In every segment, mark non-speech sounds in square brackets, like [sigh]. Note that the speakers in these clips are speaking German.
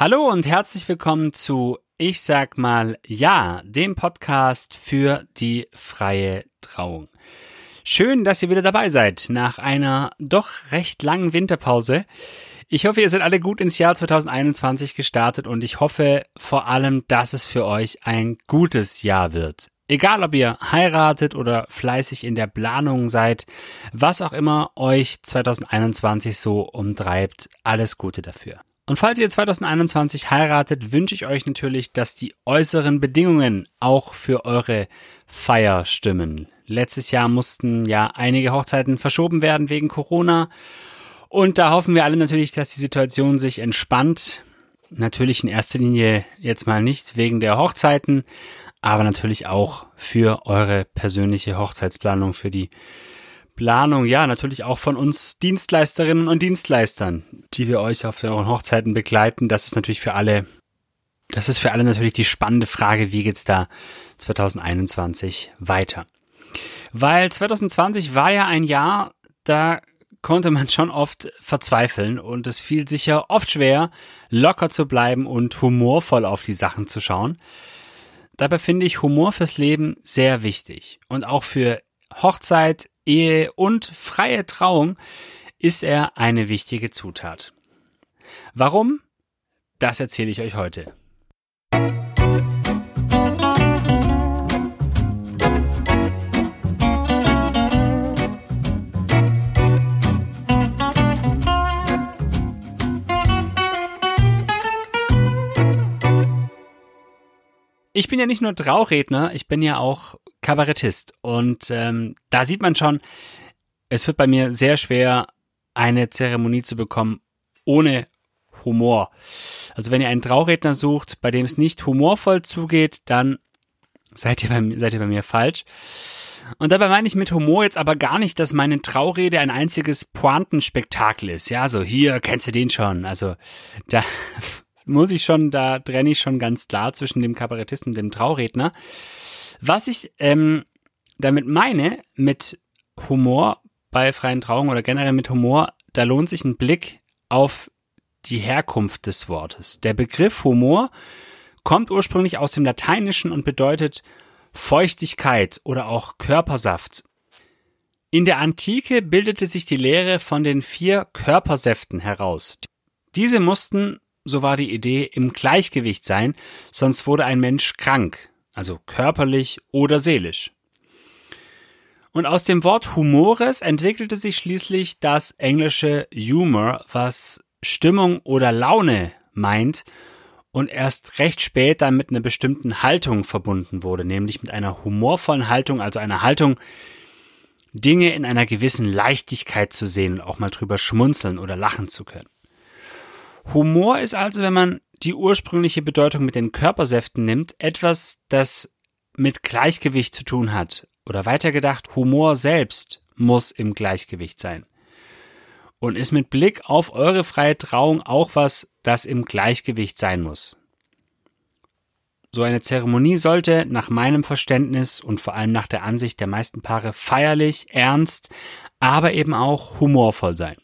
Hallo und herzlich willkommen zu Ich sag mal Ja, dem Podcast für die freie Trauung. Schön, dass ihr wieder dabei seid nach einer doch recht langen Winterpause. Ich hoffe, ihr seid alle gut ins Jahr 2021 gestartet und ich hoffe vor allem, dass es für euch ein gutes Jahr wird. Egal, ob ihr heiratet oder fleißig in der Planung seid, was auch immer euch 2021 so umtreibt, alles Gute dafür. Und falls ihr 2021 heiratet, wünsche ich euch natürlich, dass die äußeren Bedingungen auch für eure Feier stimmen. Letztes Jahr mussten ja einige Hochzeiten verschoben werden wegen Corona. Und da hoffen wir alle natürlich, dass die Situation sich entspannt. Natürlich in erster Linie jetzt mal nicht wegen der Hochzeiten, aber natürlich auch für eure persönliche Hochzeitsplanung, für die Planung, ja, natürlich auch von uns Dienstleisterinnen und Dienstleistern, die wir euch auf euren Hochzeiten begleiten. Das ist natürlich für alle, das ist für alle natürlich die spannende Frage, wie geht's da 2021 weiter? Weil 2020 war ja ein Jahr, da konnte man schon oft verzweifeln und es fiel sicher oft schwer, locker zu bleiben und humorvoll auf die Sachen zu schauen. Dabei finde ich Humor fürs Leben sehr wichtig und auch für Hochzeit, Ehe und freie Trauung ist er eine wichtige Zutat. Warum? Das erzähle ich euch heute. Ich bin ja nicht nur Trauredner, ich bin ja auch Kabarettist. Und ähm, da sieht man schon, es wird bei mir sehr schwer, eine Zeremonie zu bekommen ohne Humor. Also wenn ihr einen Trauredner sucht, bei dem es nicht humorvoll zugeht, dann seid ihr bei, seid ihr bei mir falsch. Und dabei meine ich mit Humor jetzt aber gar nicht, dass meine Traurede ein einziges Pointenspektakel ist. Ja, so hier kennst du den schon. Also [laughs] da muss ich schon, da trenne ich schon ganz klar zwischen dem Kabarettisten und dem Trauredner. Was ich ähm, damit meine, mit Humor bei freien Trauungen oder generell mit Humor, da lohnt sich ein Blick auf die Herkunft des Wortes. Der Begriff Humor kommt ursprünglich aus dem Lateinischen und bedeutet Feuchtigkeit oder auch Körpersaft. In der Antike bildete sich die Lehre von den vier Körpersäften heraus. Diese mussten, so war die Idee, im Gleichgewicht sein, sonst wurde ein Mensch krank also körperlich oder seelisch. Und aus dem Wort Humores entwickelte sich schließlich das englische Humor, was Stimmung oder Laune meint und erst recht spät dann mit einer bestimmten Haltung verbunden wurde, nämlich mit einer humorvollen Haltung, also einer Haltung, Dinge in einer gewissen Leichtigkeit zu sehen und auch mal drüber schmunzeln oder lachen zu können. Humor ist also, wenn man die ursprüngliche Bedeutung mit den Körpersäften nimmt, etwas, das mit Gleichgewicht zu tun hat. Oder weitergedacht, Humor selbst muss im Gleichgewicht sein. Und ist mit Blick auf eure freie Trauung auch was, das im Gleichgewicht sein muss. So eine Zeremonie sollte nach meinem Verständnis und vor allem nach der Ansicht der meisten Paare feierlich, ernst, aber eben auch humorvoll sein.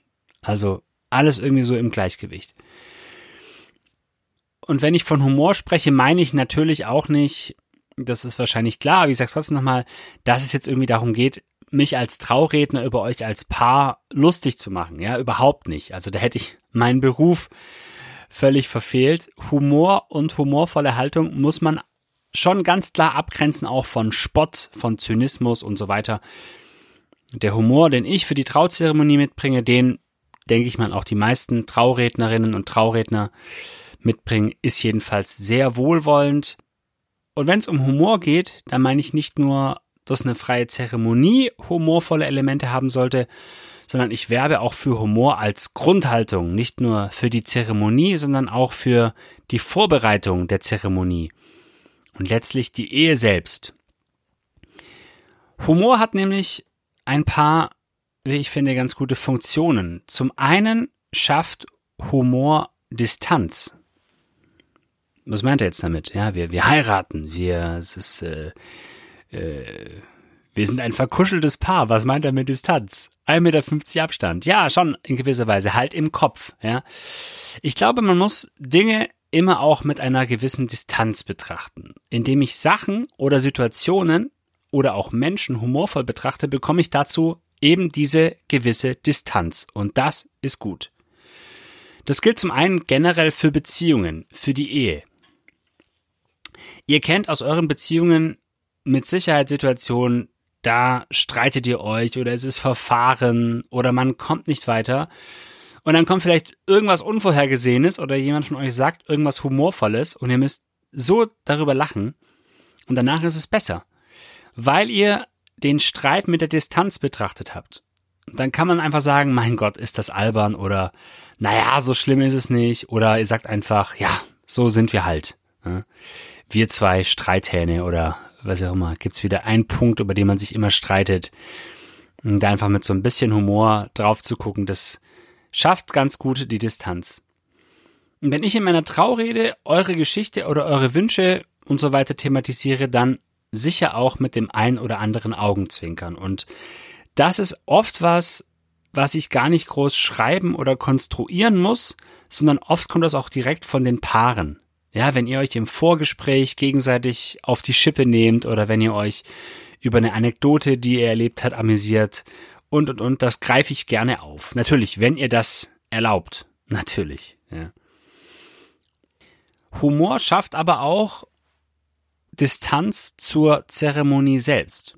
Also alles irgendwie so im Gleichgewicht. Und wenn ich von Humor spreche, meine ich natürlich auch nicht, das ist wahrscheinlich klar, aber ich sag's trotzdem nochmal, dass es jetzt irgendwie darum geht, mich als Trauredner über euch als Paar lustig zu machen. Ja, überhaupt nicht. Also da hätte ich meinen Beruf völlig verfehlt. Humor und humorvolle Haltung muss man schon ganz klar abgrenzen, auch von Spott, von Zynismus und so weiter. Der Humor, den ich für die Trauzeremonie mitbringe, den denke ich mal auch die meisten Traurednerinnen und Trauredner mitbringen, ist jedenfalls sehr wohlwollend. Und wenn es um Humor geht, dann meine ich nicht nur, dass eine freie Zeremonie humorvolle Elemente haben sollte, sondern ich werbe auch für Humor als Grundhaltung, nicht nur für die Zeremonie, sondern auch für die Vorbereitung der Zeremonie und letztlich die Ehe selbst. Humor hat nämlich ein paar, wie ich finde, ganz gute Funktionen. Zum einen schafft Humor Distanz was meint er jetzt damit? Ja, wir, wir heiraten, wir, es ist, äh, äh, wir sind ein verkuscheltes Paar. Was meint er mit Distanz? 1,50 Meter Abstand. Ja, schon in gewisser Weise. Halt im Kopf. Ja. Ich glaube, man muss Dinge immer auch mit einer gewissen Distanz betrachten. Indem ich Sachen oder Situationen oder auch Menschen humorvoll betrachte, bekomme ich dazu eben diese gewisse Distanz. Und das ist gut. Das gilt zum einen generell für Beziehungen, für die Ehe. Ihr kennt aus euren Beziehungen mit Sicherheit Situationen, da streitet ihr euch oder es ist Verfahren oder man kommt nicht weiter. Und dann kommt vielleicht irgendwas Unvorhergesehenes oder jemand von euch sagt irgendwas Humorvolles und ihr müsst so darüber lachen und danach ist es besser, weil ihr den Streit mit der Distanz betrachtet habt. Dann kann man einfach sagen, mein Gott, ist das albern oder naja, so schlimm ist es nicht oder ihr sagt einfach, ja, so sind wir halt. Wir zwei Streithähne oder was auch immer, gibt's wieder einen Punkt, über den man sich immer streitet. Und da einfach mit so ein bisschen Humor drauf zu gucken, das schafft ganz gut die Distanz. Und wenn ich in meiner Traurede eure Geschichte oder eure Wünsche und so weiter thematisiere, dann sicher auch mit dem ein oder anderen Augenzwinkern. Und das ist oft was, was ich gar nicht groß schreiben oder konstruieren muss, sondern oft kommt das auch direkt von den Paaren. Ja, wenn ihr euch im Vorgespräch gegenseitig auf die Schippe nehmt oder wenn ihr euch über eine Anekdote, die ihr erlebt habt, amüsiert und und und, das greife ich gerne auf. Natürlich, wenn ihr das erlaubt. Natürlich. Ja. Humor schafft aber auch Distanz zur Zeremonie selbst.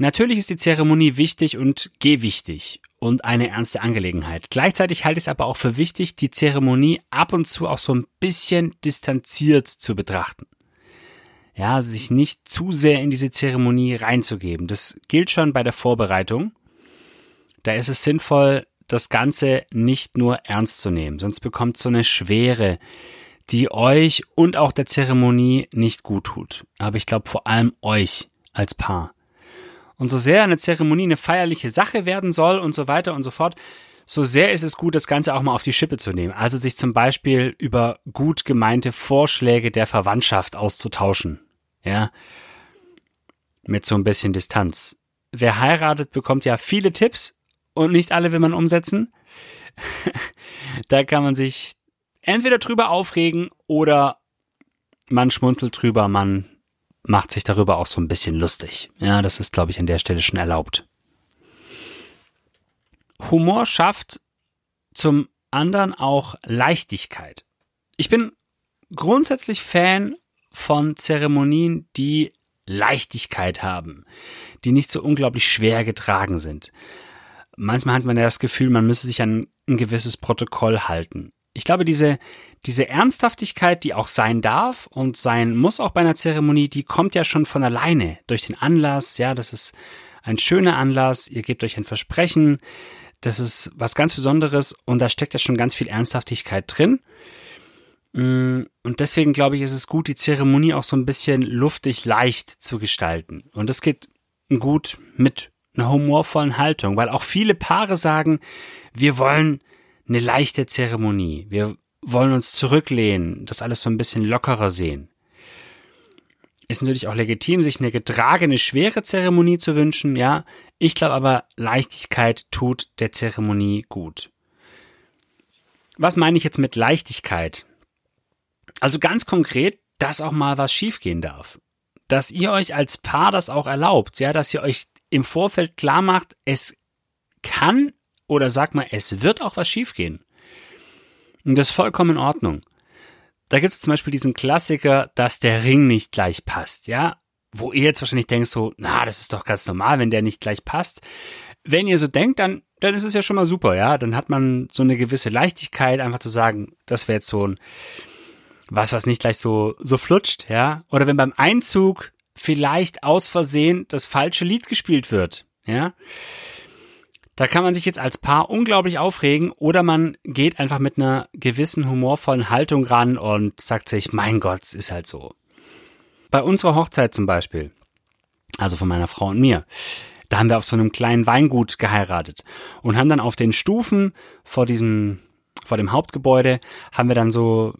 Natürlich ist die Zeremonie wichtig und gewichtig und eine ernste Angelegenheit. Gleichzeitig halte ich es aber auch für wichtig, die Zeremonie ab und zu auch so ein bisschen distanziert zu betrachten. Ja, sich nicht zu sehr in diese Zeremonie reinzugeben. Das gilt schon bei der Vorbereitung. Da ist es sinnvoll, das Ganze nicht nur ernst zu nehmen, sonst bekommt so eine Schwere, die euch und auch der Zeremonie nicht gut tut. Aber ich glaube vor allem euch als Paar. Und so sehr eine Zeremonie eine feierliche Sache werden soll und so weiter und so fort, so sehr ist es gut, das Ganze auch mal auf die Schippe zu nehmen. Also sich zum Beispiel über gut gemeinte Vorschläge der Verwandtschaft auszutauschen. Ja. Mit so ein bisschen Distanz. Wer heiratet, bekommt ja viele Tipps und nicht alle will man umsetzen. [laughs] da kann man sich entweder drüber aufregen oder man schmunzelt drüber, man macht sich darüber auch so ein bisschen lustig. Ja, das ist, glaube ich, an der Stelle schon erlaubt. Humor schafft zum anderen auch Leichtigkeit. Ich bin grundsätzlich Fan von Zeremonien, die Leichtigkeit haben, die nicht so unglaublich schwer getragen sind. Manchmal hat man ja das Gefühl, man müsse sich an ein gewisses Protokoll halten. Ich glaube, diese, diese Ernsthaftigkeit, die auch sein darf und sein muss auch bei einer Zeremonie, die kommt ja schon von alleine durch den Anlass. Ja, das ist ein schöner Anlass. Ihr gebt euch ein Versprechen. Das ist was ganz Besonderes und da steckt ja schon ganz viel Ernsthaftigkeit drin. Mm, und deswegen glaube ich, ist es gut, die Zeremonie auch so ein bisschen luftig leicht zu gestalten. Und das geht gut mit einer humorvollen Haltung, weil auch viele Paare sagen, wir wollen eine leichte Zeremonie. Wir wollen uns zurücklehnen, das alles so ein bisschen lockerer sehen. Ist natürlich auch legitim, sich eine getragene, schwere Zeremonie zu wünschen, ja. Ich glaube aber, Leichtigkeit tut der Zeremonie gut. Was meine ich jetzt mit Leichtigkeit? Also ganz konkret, dass auch mal was schiefgehen darf. Dass ihr euch als Paar das auch erlaubt, ja, dass ihr euch im Vorfeld klar macht, es kann oder sag mal, es wird auch was schiefgehen. Und das ist vollkommen in Ordnung. Da gibt es zum Beispiel diesen Klassiker, dass der Ring nicht gleich passt, ja? Wo ihr jetzt wahrscheinlich denkt so, na, das ist doch ganz normal, wenn der nicht gleich passt. Wenn ihr so denkt, dann, dann ist es ja schon mal super, ja? Dann hat man so eine gewisse Leichtigkeit, einfach zu sagen, das wäre jetzt so ein, was, was nicht gleich so, so flutscht, ja? Oder wenn beim Einzug vielleicht aus Versehen das falsche Lied gespielt wird, ja? Da kann man sich jetzt als Paar unglaublich aufregen oder man geht einfach mit einer gewissen humorvollen Haltung ran und sagt sich, mein Gott, es ist halt so. Bei unserer Hochzeit zum Beispiel, also von meiner Frau und mir, da haben wir auf so einem kleinen Weingut geheiratet und haben dann auf den Stufen vor diesem, vor dem Hauptgebäude, haben wir dann so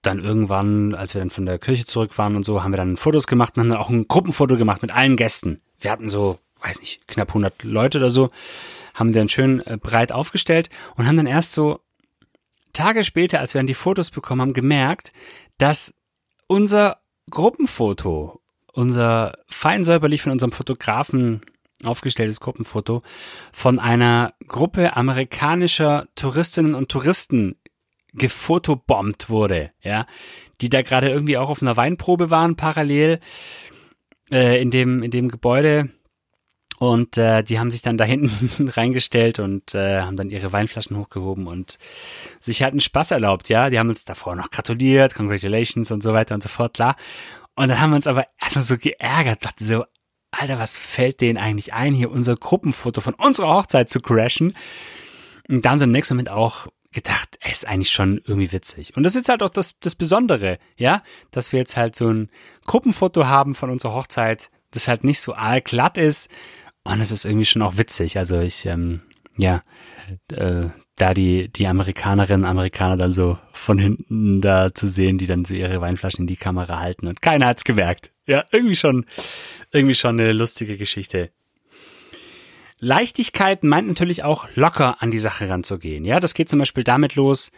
dann irgendwann, als wir dann von der Kirche zurück waren und so, haben wir dann Fotos gemacht und haben dann auch ein Gruppenfoto gemacht mit allen Gästen. Wir hatten so, weiß nicht, knapp 100 Leute oder so haben den schön äh, breit aufgestellt und haben dann erst so Tage später, als wir dann die Fotos bekommen haben, gemerkt, dass unser Gruppenfoto, unser fein säuberlich von unserem Fotografen aufgestelltes Gruppenfoto von einer Gruppe amerikanischer Touristinnen und Touristen gefotobombt wurde, ja, die da gerade irgendwie auch auf einer Weinprobe waren parallel äh, in dem in dem Gebäude und äh, die haben sich dann da [laughs] hinten reingestellt und äh, haben dann ihre Weinflaschen hochgehoben und sich halt einen Spaß erlaubt, ja. Die haben uns davor noch gratuliert, congratulations und so weiter und so fort, klar. Und dann haben wir uns aber erstmal so geärgert, dachte so, Alter, was fällt denen eigentlich ein, hier unser Gruppenfoto von unserer Hochzeit zu crashen? Und dann so im nächsten Moment auch gedacht, ey, ist eigentlich schon irgendwie witzig. Und das ist halt auch das, das Besondere, ja, dass wir jetzt halt so ein Gruppenfoto haben von unserer Hochzeit, das halt nicht so allglatt ist, und es ist irgendwie schon auch witzig. Also ich, ähm, ja, äh, da die, die Amerikanerinnen, Amerikaner dann so von hinten da zu sehen, die dann so ihre Weinflaschen in die Kamera halten und keiner hat's gemerkt. Ja, irgendwie schon, irgendwie schon eine lustige Geschichte. Leichtigkeit meint natürlich auch locker an die Sache ranzugehen. Ja, das geht zum Beispiel damit los,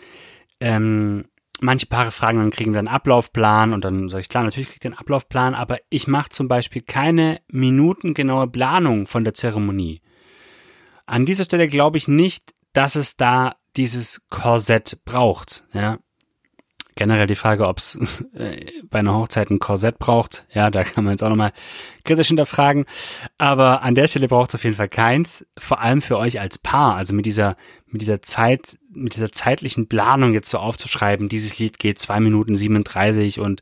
ähm, manche Paare fragen, dann kriegen wir einen Ablaufplan und dann sage ich, klar, natürlich kriegt ihr einen Ablaufplan, aber ich mache zum Beispiel keine minutengenaue Planung von der Zeremonie. An dieser Stelle glaube ich nicht, dass es da dieses Korsett braucht. Ja, generell die Frage, ob es [laughs] äh, bei einer Hochzeit ein Korsett braucht. Ja, da kann man jetzt auch nochmal kritisch hinterfragen. Aber an der Stelle braucht es auf jeden Fall keins. Vor allem für euch als Paar. Also mit dieser, mit dieser Zeit, mit dieser zeitlichen Planung jetzt so aufzuschreiben, dieses Lied geht zwei Minuten 37 und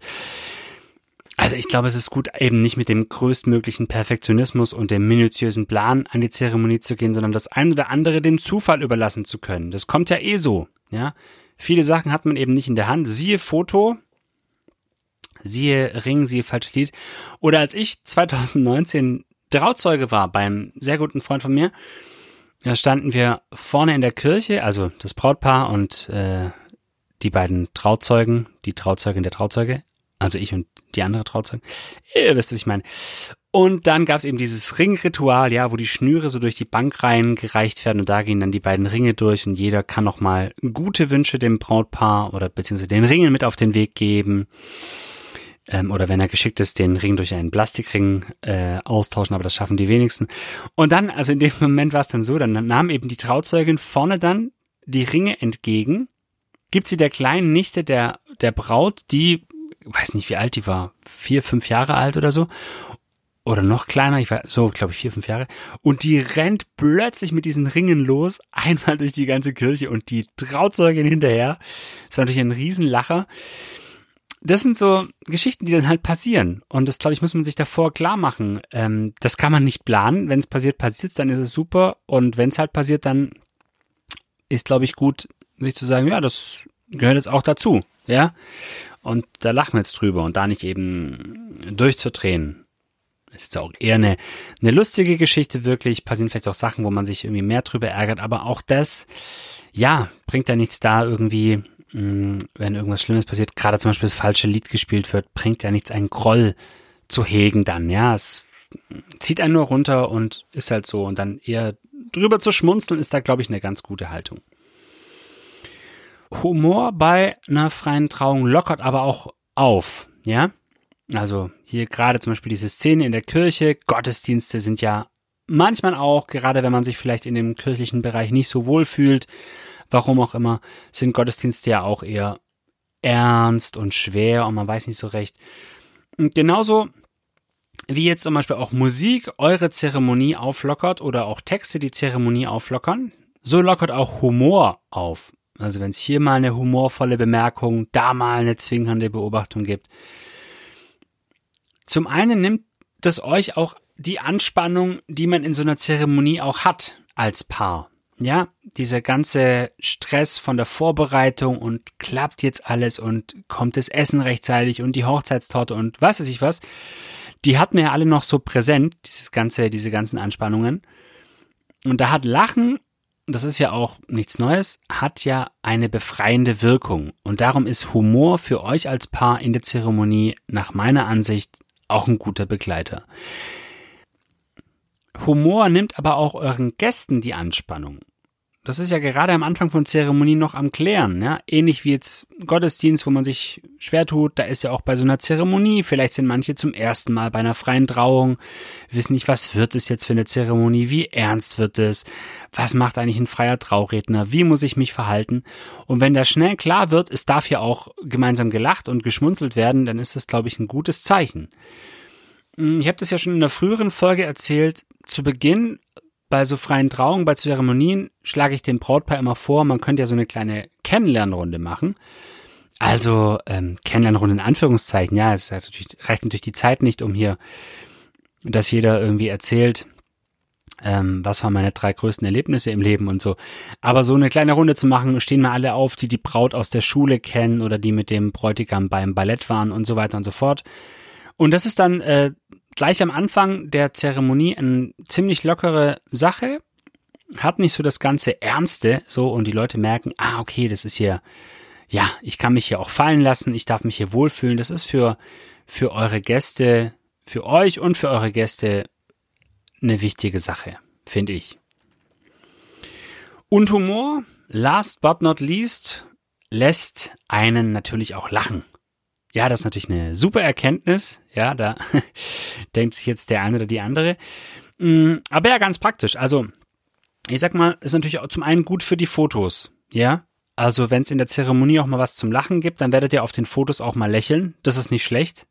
also ich glaube, es ist gut, eben nicht mit dem größtmöglichen Perfektionismus und dem minutiösen Plan an die Zeremonie zu gehen, sondern das ein oder andere dem Zufall überlassen zu können. Das kommt ja eh so, ja. Viele Sachen hat man eben nicht in der Hand. Siehe Foto, siehe Ring, siehe falsches Lied. Oder als ich 2019 Trauzeuge war beim sehr guten Freund von mir, da standen wir vorne in der Kirche, also das Brautpaar und äh, die beiden Trauzeugen, die Trauzeugin der Trauzeuge, also ich und die andere Trauzeugen. Ihr wisst, was ich meine. Und dann gab es eben dieses Ringritual, ja, wo die Schnüre so durch die Bankreihen gereicht werden und da gehen dann die beiden Ringe durch und jeder kann nochmal gute Wünsche dem Brautpaar oder beziehungsweise den Ringen mit auf den Weg geben. Ähm, oder wenn er geschickt ist, den Ring durch einen Plastikring äh, austauschen, aber das schaffen die wenigsten. Und dann, also in dem Moment war es dann so, dann nahm eben die Trauzeugin vorne dann die Ringe entgegen, gibt sie der kleinen Nichte der, der Braut, die, weiß nicht wie alt die war, vier, fünf Jahre alt oder so, oder noch kleiner, ich war so, glaube ich, vier, fünf Jahre. Und die rennt plötzlich mit diesen Ringen los, [laughs] einmal durch die ganze Kirche und die Trauzeugin hinterher. Das war natürlich ein Riesenlacher. Das sind so Geschichten, die dann halt passieren. Und das, glaube ich, muss man sich davor klar machen. Ähm, das kann man nicht planen. Wenn es passiert, passiert es, dann ist es super. Und wenn es halt passiert, dann ist, glaube ich, gut, sich zu sagen, ja, das gehört jetzt auch dazu. Ja. Und da lachen wir jetzt drüber und da nicht eben durchzudrehen ist jetzt auch eher eine, eine lustige Geschichte wirklich. Passieren vielleicht auch Sachen, wo man sich irgendwie mehr drüber ärgert. Aber auch das, ja, bringt ja nichts da irgendwie, mh, mm, wenn irgendwas Schlimmes passiert. Gerade zum Beispiel das falsche Lied gespielt wird, bringt ja nichts, einen Groll zu hegen dann. Ja, es zieht einen nur runter und ist halt so. Und dann eher drüber zu schmunzeln, ist da, glaube ich, eine ganz gute Haltung. Humor bei einer freien Trauung lockert aber auch auf, ja. Also hier gerade zum Beispiel diese Szene in der Kirche, Gottesdienste sind ja manchmal auch, gerade wenn man sich vielleicht in dem kirchlichen Bereich nicht so wohl fühlt, warum auch immer, sind Gottesdienste ja auch eher ernst und schwer und man weiß nicht so recht. Und genauso wie jetzt zum Beispiel auch Musik eure Zeremonie auflockert oder auch Texte die Zeremonie auflockern, so lockert auch Humor auf. Also wenn es hier mal eine humorvolle Bemerkung, da mal eine zwingende Beobachtung gibt, zum einen nimmt das euch auch die Anspannung, die man in so einer Zeremonie auch hat als Paar. Ja, dieser ganze Stress von der Vorbereitung und klappt jetzt alles und kommt das Essen rechtzeitig und die Hochzeitstorte und was weiß ich was, die hatten ja alle noch so präsent, dieses ganze, diese ganzen Anspannungen. Und da hat Lachen, das ist ja auch nichts Neues, hat ja eine befreiende Wirkung. Und darum ist Humor für euch als Paar in der Zeremonie nach meiner Ansicht auch ein guter Begleiter. Humor nimmt aber auch euren Gästen die Anspannung. Das ist ja gerade am Anfang von Zeremonien noch am Klären, ja. Ähnlich wie jetzt Gottesdienst, wo man sich schwer tut, da ist ja auch bei so einer Zeremonie, vielleicht sind manche zum ersten Mal bei einer freien Trauung, wissen nicht, was wird es jetzt für eine Zeremonie, wie ernst wird es, was macht eigentlich ein freier Trauredner, wie muss ich mich verhalten? Und wenn da schnell klar wird, es darf ja auch gemeinsam gelacht und geschmunzelt werden, dann ist das, glaube ich, ein gutes Zeichen. Hm, ich habe das ja schon in der früheren Folge erzählt. Zu Beginn bei so freien Trauungen, bei Zeremonien schlage ich dem Brautpaar immer vor, man könnte ja so eine kleine Kennenlernrunde machen. Also ähm, Kennenlernrunde in Anführungszeichen, ja, es natürlich, reicht natürlich die Zeit nicht, um hier, dass jeder irgendwie erzählt, ähm, was waren meine drei größten Erlebnisse im Leben und so. Aber so eine kleine Runde zu machen, stehen mal alle auf, die die Braut aus der Schule kennen oder die mit dem Bräutigam beim Ballett waren und so weiter und so fort. Und das ist dann äh, gleich am Anfang der Zeremonie eine ziemlich lockere Sache, hat nicht so das ganze Ernste, so, und die Leute merken, ah, okay, das ist hier, ja, ich kann mich hier auch fallen lassen, ich darf mich hier wohlfühlen. Das ist für, für eure Gäste, für euch und für eure Gäste eine wichtige Sache, finde ich. Und Humor, last but not least, lässt einen natürlich auch lachen. Ja, das ist natürlich eine super Erkenntnis. Ja, da [laughs] denkt sich jetzt der eine oder die andere. Mm, aber ja, ganz praktisch. Also, ich sag mal, ist natürlich auch zum einen gut für die Fotos. Ja, also wenn es in der Zeremonie auch mal was zum Lachen gibt, dann werdet ihr auf den Fotos auch mal lächeln. Das ist nicht schlecht.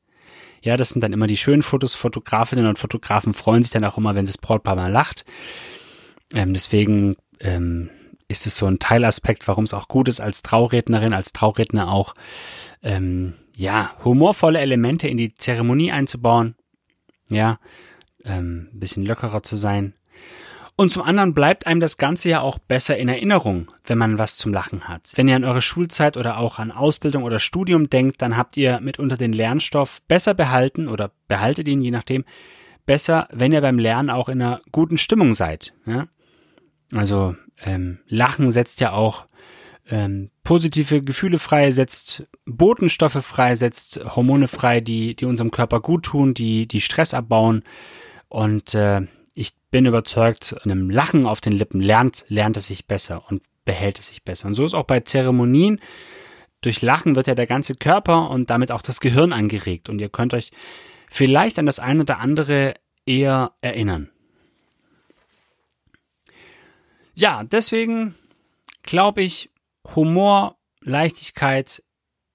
Ja, das sind dann immer die schönen Fotos. Fotografinnen und Fotografen freuen sich dann auch immer, wenn das Brautpaar mal lacht. Ähm, deswegen ähm, ist es so ein Teilaspekt, warum es auch gut ist, als Traurednerin, als Trauredner auch ähm, ja, humorvolle Elemente in die Zeremonie einzubauen. Ja, ähm, bisschen lockerer zu sein. Und zum anderen bleibt einem das Ganze ja auch besser in Erinnerung, wenn man was zum Lachen hat. Wenn ihr an eure Schulzeit oder auch an Ausbildung oder Studium denkt, dann habt ihr mitunter den Lernstoff besser behalten oder behaltet ihn, je nachdem, besser, wenn ihr beim Lernen auch in einer guten Stimmung seid. Ja? Also ähm, Lachen setzt ja auch ähm, positive Gefühle frei, setzt Botenstoffe frei, setzt Hormone frei, die, die unserem Körper gut tun, die, die Stress abbauen. Und äh, ich bin überzeugt, einem Lachen auf den Lippen lernt, lernt es sich besser und behält es sich besser. Und so ist auch bei Zeremonien. Durch Lachen wird ja der ganze Körper und damit auch das Gehirn angeregt. Und ihr könnt euch vielleicht an das eine oder andere eher erinnern. Ja, deswegen glaube ich, Humor, Leichtigkeit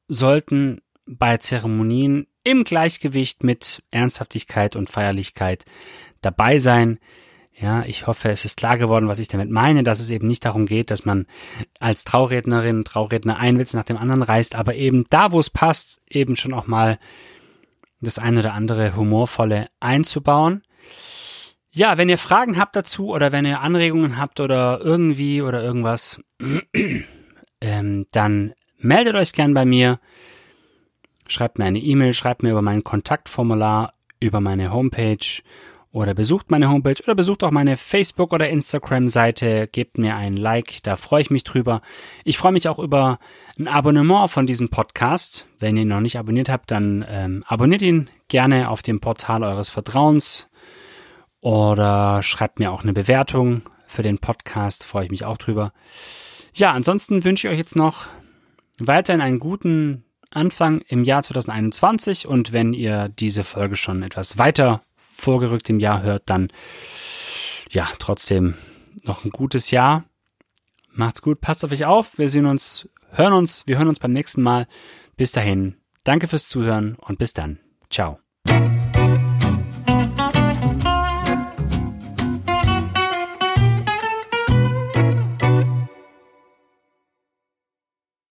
sollten bei Zeremonien im Gleichgewicht mit Ernsthaftigkeit und Feierlichkeit dabei sein. Ja, ich hoffe, es ist klar geworden, was ich damit meine, dass es eben nicht darum geht, dass man als Traurednerin, Trauredner einen Witz nach dem anderen reißt, aber eben da, wo es passt, eben schon auch mal das eine oder andere humorvolle einzubauen. Ja, wenn ihr Fragen habt dazu oder wenn ihr Anregungen habt oder irgendwie oder irgendwas, ähm, dann meldet euch gern bei mir. Schreibt mir eine E-Mail, schreibt mir über mein Kontaktformular, über meine Homepage oder besucht meine Homepage oder besucht auch meine Facebook- oder Instagram-Seite, gebt mir ein Like, da freue ich mich drüber. Ich freue mich auch über ein Abonnement von diesem Podcast. Wenn ihr ihn noch nicht abonniert habt, dann ähm, abonniert ihn gerne auf dem Portal eures Vertrauens oder schreibt mir auch eine Bewertung für den Podcast, freue ich mich auch drüber. Ja, ansonsten wünsche ich euch jetzt noch weiterhin einen guten Anfang im Jahr 2021 und wenn ihr diese Folge schon etwas weiter vorgerückt im Jahr hört, dann ja, trotzdem noch ein gutes Jahr. Macht's gut, passt auf euch auf. Wir sehen uns, hören uns, wir hören uns beim nächsten Mal. Bis dahin, danke fürs Zuhören und bis dann. Ciao.